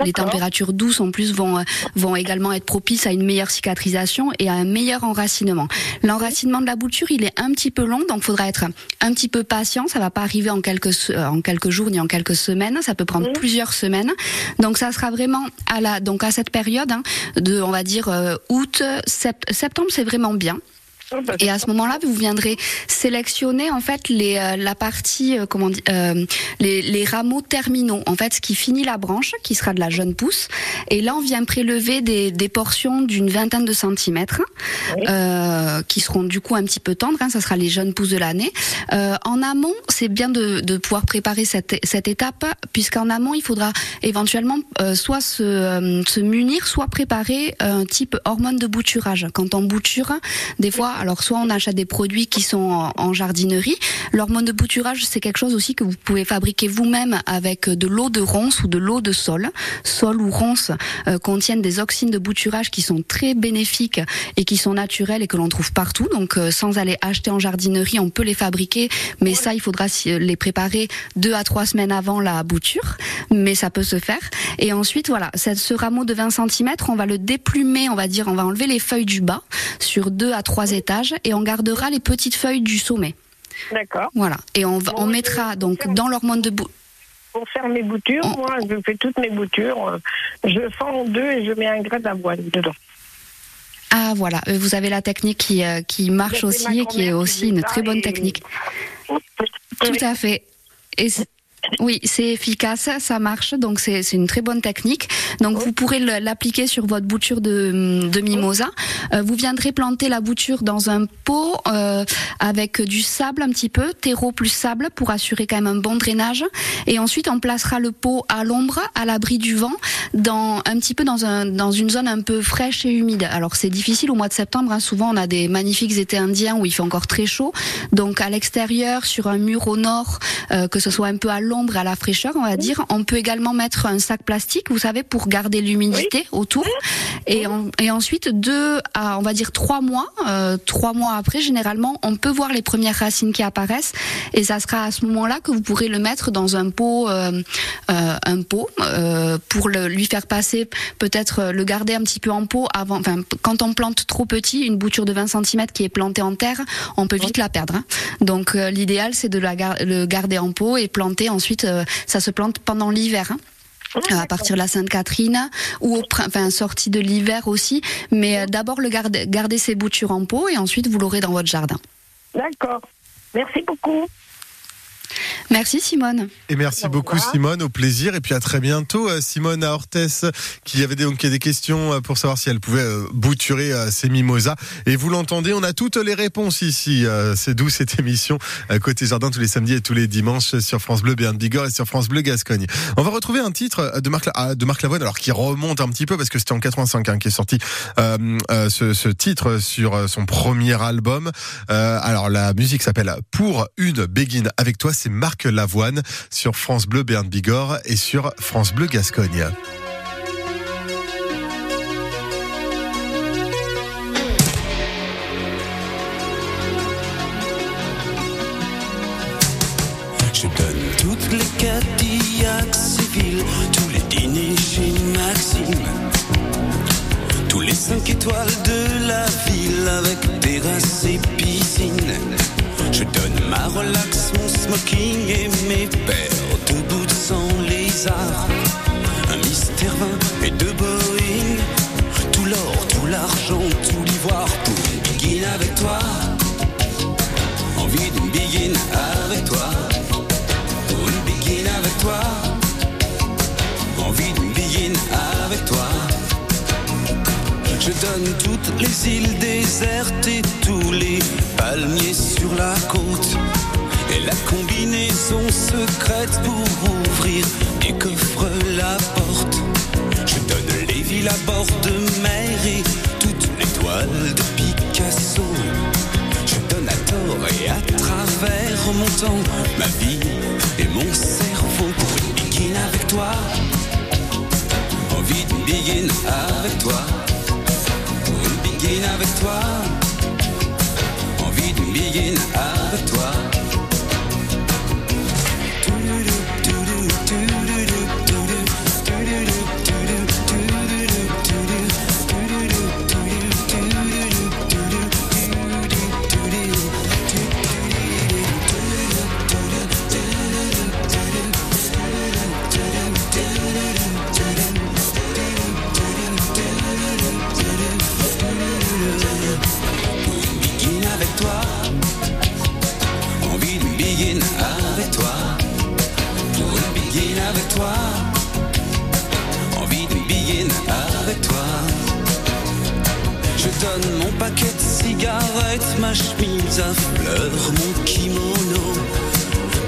[SPEAKER 3] Les températures douces en plus vont vont également être propices à une meilleure cicatrisation et à un meilleur enracinement. L'enracinement de la bouture, il est un petit peu long, donc faudra être un petit peu patient. Ça va pas arriver en quelques en quelques jours ni en quelques semaines. Ça peut prendre plusieurs semaines. Donc ça sera vraiment à la donc à cette période hein, de on va dire euh, août sept- septembre, c'est vraiment bien. Et à ce moment-là, vous viendrez sélectionner en fait les, euh, la partie, euh, comment dire, euh, les, les rameaux terminaux. En fait, ce qui finit la branche, qui sera de la jeune pousse. Et là, on vient prélever des, des portions d'une vingtaine de centimètres, euh, qui seront du coup un petit peu tendres. Hein, ça sera les jeunes pousses de l'année. Euh, en amont, c'est bien de, de pouvoir préparer cette, cette étape, puisqu'en amont, il faudra éventuellement euh, soit se, euh, se munir, soit préparer un type hormone de bouturage. Quand on bouture, des fois, alors soit on achète des produits qui sont en, jardinerie. L'hormone de bouturage, c'est quelque chose aussi que vous pouvez fabriquer vous-même avec de l'eau de ronce ou de l'eau de sol. Sol ou ronce euh, contiennent des oxydes de bouturage qui sont très bénéfiques et qui sont naturels et que l'on trouve partout. Donc euh, sans aller acheter en jardinerie, on peut les fabriquer, mais ça, il faudra les préparer deux à trois semaines avant la bouture, mais ça peut se faire. Et ensuite, voilà, ce rameau de 20 cm, on va le déplumer, on va dire, on va enlever les feuilles du bas sur deux à trois et on gardera les petites feuilles du sommet.
[SPEAKER 12] D'accord.
[SPEAKER 3] Voilà. Et on, va- on mettra donc dans l'hormone de bou-
[SPEAKER 12] Pour faire mes boutures, moi, je fais toutes mes boutures. Je fends en deux et je mets un grain d'avoine dedans.
[SPEAKER 3] Ah voilà, Euh, vous avez la technique qui, euh, qui marche
[SPEAKER 12] ma
[SPEAKER 3] aussi et qui est aussi une très bonne
[SPEAKER 12] et-
[SPEAKER 3] technique. Tout à fait. Et, Oui, c'est efficace, ça marche, donc c'est une très bonne technique. Donc vous pourrez l'appliquer sur votre bouture de, de mimosa. Euh, vous viendrez planter la bouture dans un pot euh, avec du sable un petit peu, terreau plus sable pour assurer quand même un bon drainage. Et ensuite on placera le pot à l'ombre, à l'abri du vent, dans un petit peu dans un dans une zone un peu fraîche et humide. Alors c'est difficile au mois de septembre. hein. Souvent on a des magnifiques étés indiens où il fait encore très chaud. Donc à l'extérieur, sur un mur au nord, euh, que ce soit un peu à l'ombre, à la fraîcheur, on va dire. On peut également mettre un sac plastique, vous savez, pour garder l'humidité autour. Et, en- et ensuite, deux à, on va dire trois mois, euh, trois mois après, généralement, on peut voir les premières racines qui apparaissent. Et ça sera à ce moment-là que vous pourrez le mettre dans un pot, euh, euh, un pot, pour le, lui faire passer, peut-être le garder un petit peu en pot avant. Enfin, quand on plante trop petit, une bouture de 20 cm qui est plantée en terre, on peut vite la perdre. hein. Donc l'idéal, c'est de la le garder en pot et planter ensuite. Euh, ça se plante pendant l'hiver. hein. Euh, à partir de la Sainte-Catherine ou au enfin sortie de l'hiver aussi mais euh, d'abord le garder garder ses boutures en pot et ensuite vous l'aurez dans votre jardin.
[SPEAKER 12] D'accord. Merci beaucoup.
[SPEAKER 3] Merci Simone.
[SPEAKER 2] Et merci beaucoup Simone, au plaisir. Et puis à très bientôt. Euh, Simone à Orthès, qui avait des, donc, des questions euh, pour savoir si elle pouvait euh, bouturer ses mimosas. Et vous l'entendez, on a toutes les réponses ici. C'est d'où cette émission Côté Jardin tous les samedis et tous les dimanches sur France Bleu Béarn Bigorre et sur France Bleu Gascogne. On va retrouver un titre de Marc, ah, de Marc Lavoine, alors qui remonte un petit peu parce que c'était en 85 hein, qui est sorti euh, euh, ce, ce titre sur son premier album. Euh, alors la musique s'appelle Pour une Begin avec toi, c'est Marc Lavoine sur France Bleu Béarn Bigorre et sur France Bleu Gascogne.
[SPEAKER 13] Je donne toutes les Cadillacs civiles, tous les dîners chez Maxime, tous les cinq étoiles de la ville avec terrasse et donne ma relax, mon smoking et mes paires de boots sans lézard. Un mystère vin et deux Boeing, tout l'or, tout l'argent, tout l'ivoire pour une avec toi. Donne toutes les îles désertes et tous les palmiers sur la côte. Et la combinaison secrète pour ouvrir des coffres la porte. Je donne les villes à bord de mer et toutes les toiles de Picasso. Je donne à tort et à travers mon temps, ma vie et mon cerveau pour une begin avec toi. Envie d'une begin avec toi. Begin avec toi. Envie d'une begin avec toi. Donne mon paquet de cigarettes, ma chemise à fleurs, mon kimono.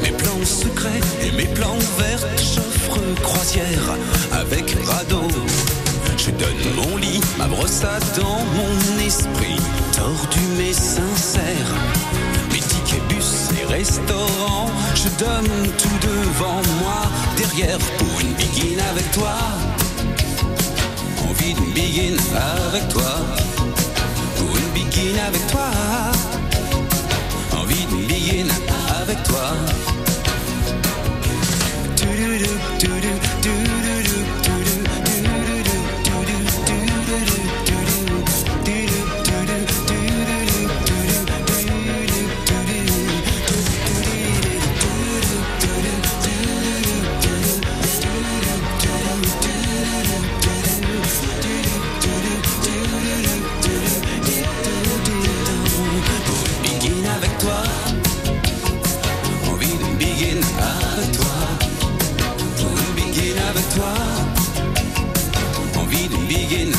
[SPEAKER 13] Mes plans secrets et mes plans verts, j'offre croisière avec radeau. Je donne mon lit, ma brosse à dents, mon esprit tordu mais sincère. Mes tickets bus et restaurants, je donne tout devant moi, derrière pour une begin avec toi. Envie d'une begin avec toi. Begin avec toi. Envie d'une begin avec toi. begin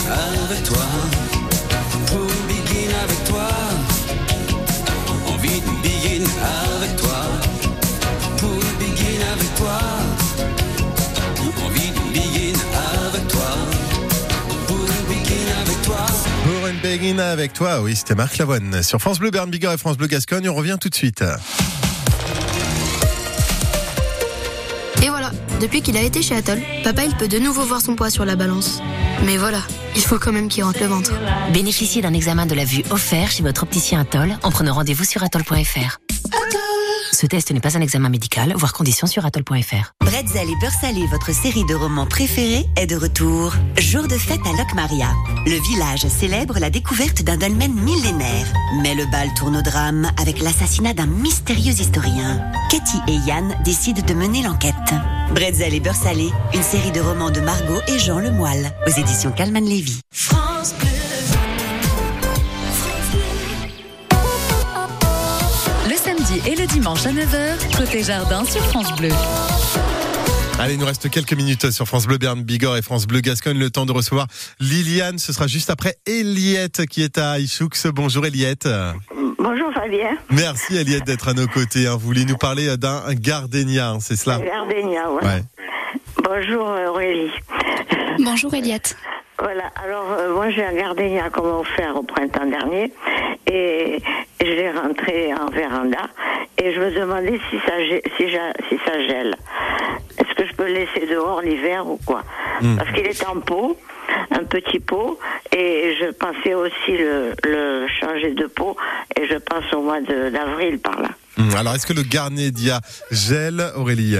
[SPEAKER 13] avec toi. Pour begin avec toi. Envie de begin avec toi.
[SPEAKER 2] Pour begin avec toi.
[SPEAKER 13] Envie de begin avec toi. Pour begin avec toi.
[SPEAKER 2] Pour une begin avec toi, oui, c'était Marc Lavoine. Sur France Bleu Berne Bigorre et France Bleu Gascogne, on revient tout de suite.
[SPEAKER 14] Et voilà, depuis qu'il a été chez Atoll, papa il peut de nouveau voir son poids sur la balance. Mais voilà, il faut quand même qu'il rentre le ventre.
[SPEAKER 15] Bénéficiez d'un examen de la vue offert chez votre opticien Atoll en prenant rendez-vous sur atoll.fr. Ce test n'est pas un examen médical, voire conditions sur atoll.fr.
[SPEAKER 16] Bretzel et Beurre Salé, votre série de romans préférés, est de retour. Jour de fête à Locmaria. Le village célèbre la découverte d'un dolmen millénaire. Mais le bal tourne au drame avec l'assassinat d'un mystérieux historien. Katie et Yann décident de mener l'enquête. Bretzel et Beurre Salé, une série de romans de Margot et Jean Lemoyle, aux éditions Calman Lévy.
[SPEAKER 4] France Bleu.
[SPEAKER 17] Et le dimanche à 9h, côté jardin sur France Bleu.
[SPEAKER 2] Allez, il nous reste quelques minutes sur France Bleu Berne Bigorre et France Bleu Gascogne. Le temps de recevoir Liliane. Ce sera juste après Eliette qui est à Ichoux. Bonjour Eliette.
[SPEAKER 18] Bonjour Fabien.
[SPEAKER 2] Merci Eliette d'être à nos côtés. hein. Vous voulez nous parler d'un gardénia, c'est cela?
[SPEAKER 18] Gardénia, ouais.
[SPEAKER 2] Ouais.
[SPEAKER 18] Bonjour Aurélie.
[SPEAKER 3] Bonjour Eliette.
[SPEAKER 18] Voilà, alors euh, moi j'ai un gardénia qu'on m'a offert au printemps dernier et je l'ai rentré en véranda et je me demandais si ça, si, si ça gèle. Est-ce que je peux le laisser dehors l'hiver ou quoi?
[SPEAKER 2] Hmm.
[SPEAKER 18] Parce qu'il est en pot, un petit pot et je pensais aussi le, le changer de pot et je pense au mois de- d'avril par là.
[SPEAKER 2] Hum, Alors, est-ce que le gardénia gèle, Aurélie?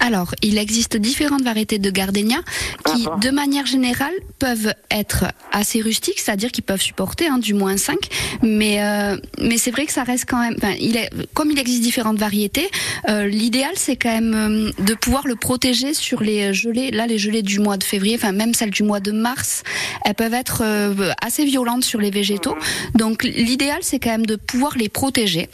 [SPEAKER 3] Alors, il existe différentes variétés de gardénia qui, de manière générale, peuvent être assez rustiques, c'est-à-dire qu'ils peuvent supporter hein, du moins 5, mais, euh, mais c'est vrai que ça reste quand même... Il est, comme il existe différentes variétés, euh, l'idéal, c'est quand même euh, de pouvoir le protéger sur les gelées. Là, les gelées du mois de février, enfin même celles du mois de mars, elles peuvent être euh, assez violentes sur les végétaux. Donc, l'idéal, c'est quand même de pouvoir les protéger.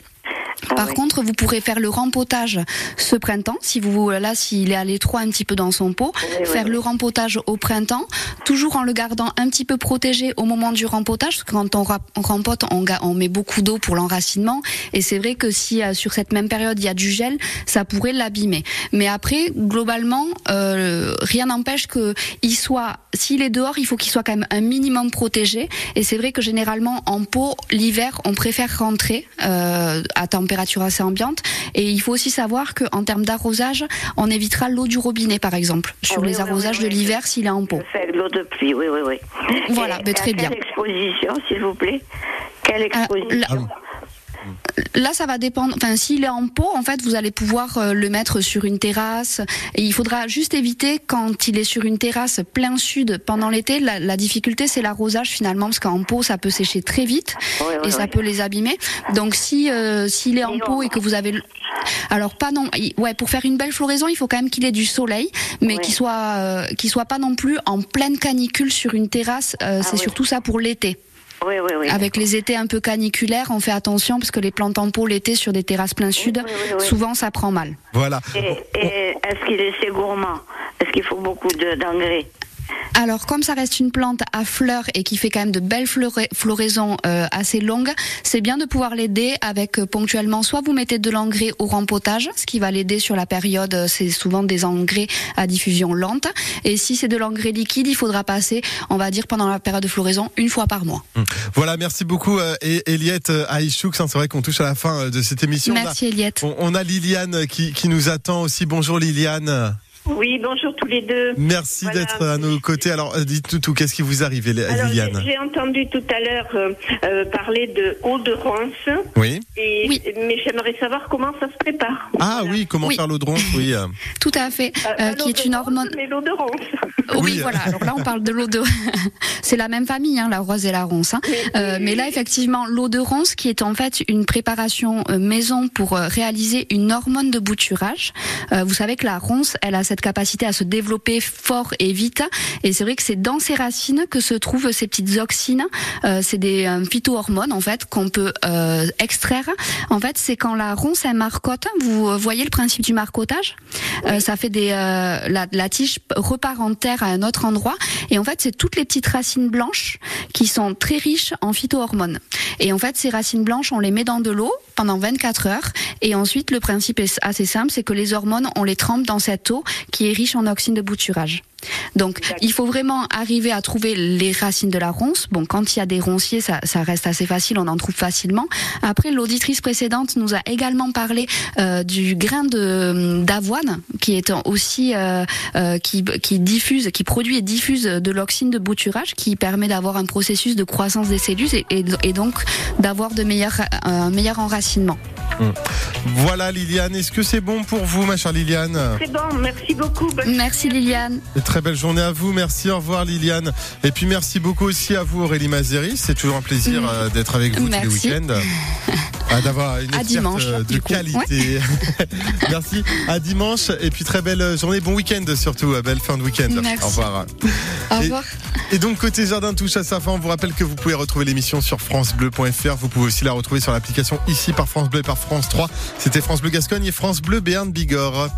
[SPEAKER 3] Par contre, vous pourrez faire le rempotage ce printemps, si vous là, s'il est à l'étroit un petit peu dans son pot, faire le rempotage au printemps, toujours en le gardant un petit peu protégé au moment du rempotage, parce que quand on, rempote, on, met beaucoup d'eau pour l'enracinement, et c'est vrai que si euh, sur cette même période il y a du gel, ça pourrait l'abîmer. Mais après, globalement, euh, rien n'empêche que il soit, s'il est dehors, il faut qu'il soit quand même un minimum protégé. Et c'est vrai que généralement en pot, l'hiver, on préfère rentrer euh, à température assez ambiante. Et il faut aussi savoir qu'en termes d'arrosage, on évitera l'eau du robinet, par exemple, sur
[SPEAKER 18] Ah oui,
[SPEAKER 3] les
[SPEAKER 18] oui,
[SPEAKER 3] arrosages
[SPEAKER 18] oui,
[SPEAKER 3] de l'hiver s'il est en pot.
[SPEAKER 18] De l'eau de pluie, oui, oui, oui.
[SPEAKER 3] Voilà,
[SPEAKER 18] Et
[SPEAKER 3] ben, très
[SPEAKER 18] à
[SPEAKER 3] bien.
[SPEAKER 18] Quelle exposition, s'il vous plaît? Quelle
[SPEAKER 3] Ah,
[SPEAKER 18] exposition?
[SPEAKER 3] Là, ça va dépendre. Enfin, s'il est en pot, en fait, vous allez pouvoir euh, le mettre sur une terrasse. Et il faudra juste éviter quand il est sur une terrasse plein sud pendant l'été. La, la difficulté, c'est l'arrosage finalement, parce qu'en pot, ça peut sécher très vite et ça peut les abîmer. Donc, si euh, s'il est en pot et que vous avez le- alors pas non, ouais, pour faire une belle floraison, il faut quand même qu'il ait du soleil, mais qu'il soit euh, qu'il soit pas non plus en pleine canicule sur une terrasse. Euh, c'est surtout ça pour l'été.
[SPEAKER 18] Oui, oui, oui.
[SPEAKER 3] Avec les étés un peu caniculaires, on fait attention parce que les plantes en pot l'été sur des terrasses plein sud,
[SPEAKER 18] oui.
[SPEAKER 3] souvent ça prend mal.
[SPEAKER 2] Voilà.
[SPEAKER 18] Et, et est-ce qu'il est assez gourmand? Est-ce qu'il faut beaucoup de- d'engrais?
[SPEAKER 3] Alors comme ça reste une plante à fleurs et qui fait quand même de belles flora- floraisons euh, assez longues, c'est bien de pouvoir l'aider avec euh, ponctuellement soit vous mettez de l'engrais au rempotage, ce qui va l'aider sur la période, euh, c'est souvent des engrais à diffusion lente, et si c'est de l'engrais liquide, il faudra passer, on va dire pendant la période de floraison, une fois par mois.
[SPEAKER 2] Voilà, merci beaucoup et Eliette à Ichoux. hein, C'est vrai qu'on touche à la fin de cette émission.
[SPEAKER 3] Merci,
[SPEAKER 2] On a-
[SPEAKER 3] Eliette.
[SPEAKER 2] On, on a Liliane qui, qui nous attend aussi. Bonjour Liliane.
[SPEAKER 19] Oui, bonjour tous les deux.
[SPEAKER 2] Merci
[SPEAKER 19] Voilà.
[SPEAKER 2] d'être à nos côtés. Alors, euh, dites-nous tout, qu'est-ce qui vous arrive, Eli-
[SPEAKER 19] Alors, j'ai
[SPEAKER 2] Liliane
[SPEAKER 19] j'ai entendu tout à l'heure euh, euh, parler de eau de ronce.
[SPEAKER 2] Oui.
[SPEAKER 19] Et, Mais j'aimerais savoir comment ça se prépare.
[SPEAKER 2] Ah oui, comment faire l'eau de ronce Oui. <laughs>
[SPEAKER 3] Tout à fait, euh, qui est une hormone.
[SPEAKER 19] Mais l'eau de ronce.
[SPEAKER 3] Oui,
[SPEAKER 2] Oui.
[SPEAKER 3] voilà. Alors là, on parle de l'eau de. <laughs> c'est la même famille, hein, la rose et la ronce. hein. Euh, mais là, effectivement, l'eau de ronce, qui est en fait une préparation maison pour réaliser une hormone de bouturage. Euh, vous savez que la ronce, elle a cette capacité à se développer fort et vite. Et c'est vrai que c'est dans ses racines que se trouvent ces petites auxines. Euh, c'est des euh, phytohormones en fait qu'on peut euh, extraire. En fait, c'est quand la ronce elle marcotte. Vous voyez le principe du marcotage Euh, Ça fait des la, la tige repart en terre à un autre endroit. Et en fait, c'est toutes les petites racines blanches qui sont très riches en phytohormones. Et en fait, ces racines blanches, on les met dans de l'eau pendant 24 heures. Et ensuite, le principe est assez simple, c'est que les hormones, on les trempe dans cette eau qui est riche en oxyne de bouturage. Donc, il faut vraiment arriver à trouver les racines de la ronce. Bon, quand il y a des ronciers, ça, ça reste assez facile, on en trouve facilement. Après, l'auditrice précédente nous a également parlé euh, du grain de d'avoine, qui est aussi euh, euh, qui, qui diffuse, qui produit et diffuse de l'oxyne de bouturage, qui permet d'avoir un processus de croissance des cellules et, et, et donc d'avoir de meilleurs un meilleur enracinement.
[SPEAKER 2] Hum. Voilà Liliane, est-ce que c'est bon pour vous ma chère Liliane?
[SPEAKER 19] C'est bon, merci beaucoup.
[SPEAKER 3] Merci Liliane.
[SPEAKER 2] Très belle journée à vous, merci, au revoir Liliane. Et puis merci beaucoup aussi à vous Aurélie Mazeri, c'est toujours un plaisir euh, d'être avec vous tous les week-ends. <laughs> Ah, D'avoir une
[SPEAKER 3] À dimanche,
[SPEAKER 2] euh, de qualité. <laughs> merci, à dimanche et puis très belle journée, bon week-end surtout, euh, belle fin de week-end. Au revoir.
[SPEAKER 3] Au
[SPEAKER 2] Et-
[SPEAKER 3] revoir.
[SPEAKER 2] Et donc côté jardin touche à sa fin, on vous rappelle que vous pouvez retrouver l'émission sur francebleu.fr. Vous pouvez aussi la retrouver sur l'application ici par France Bleu et par France 3. C'était France Bleu Gascogne et France Bleu Béarn Bigorre.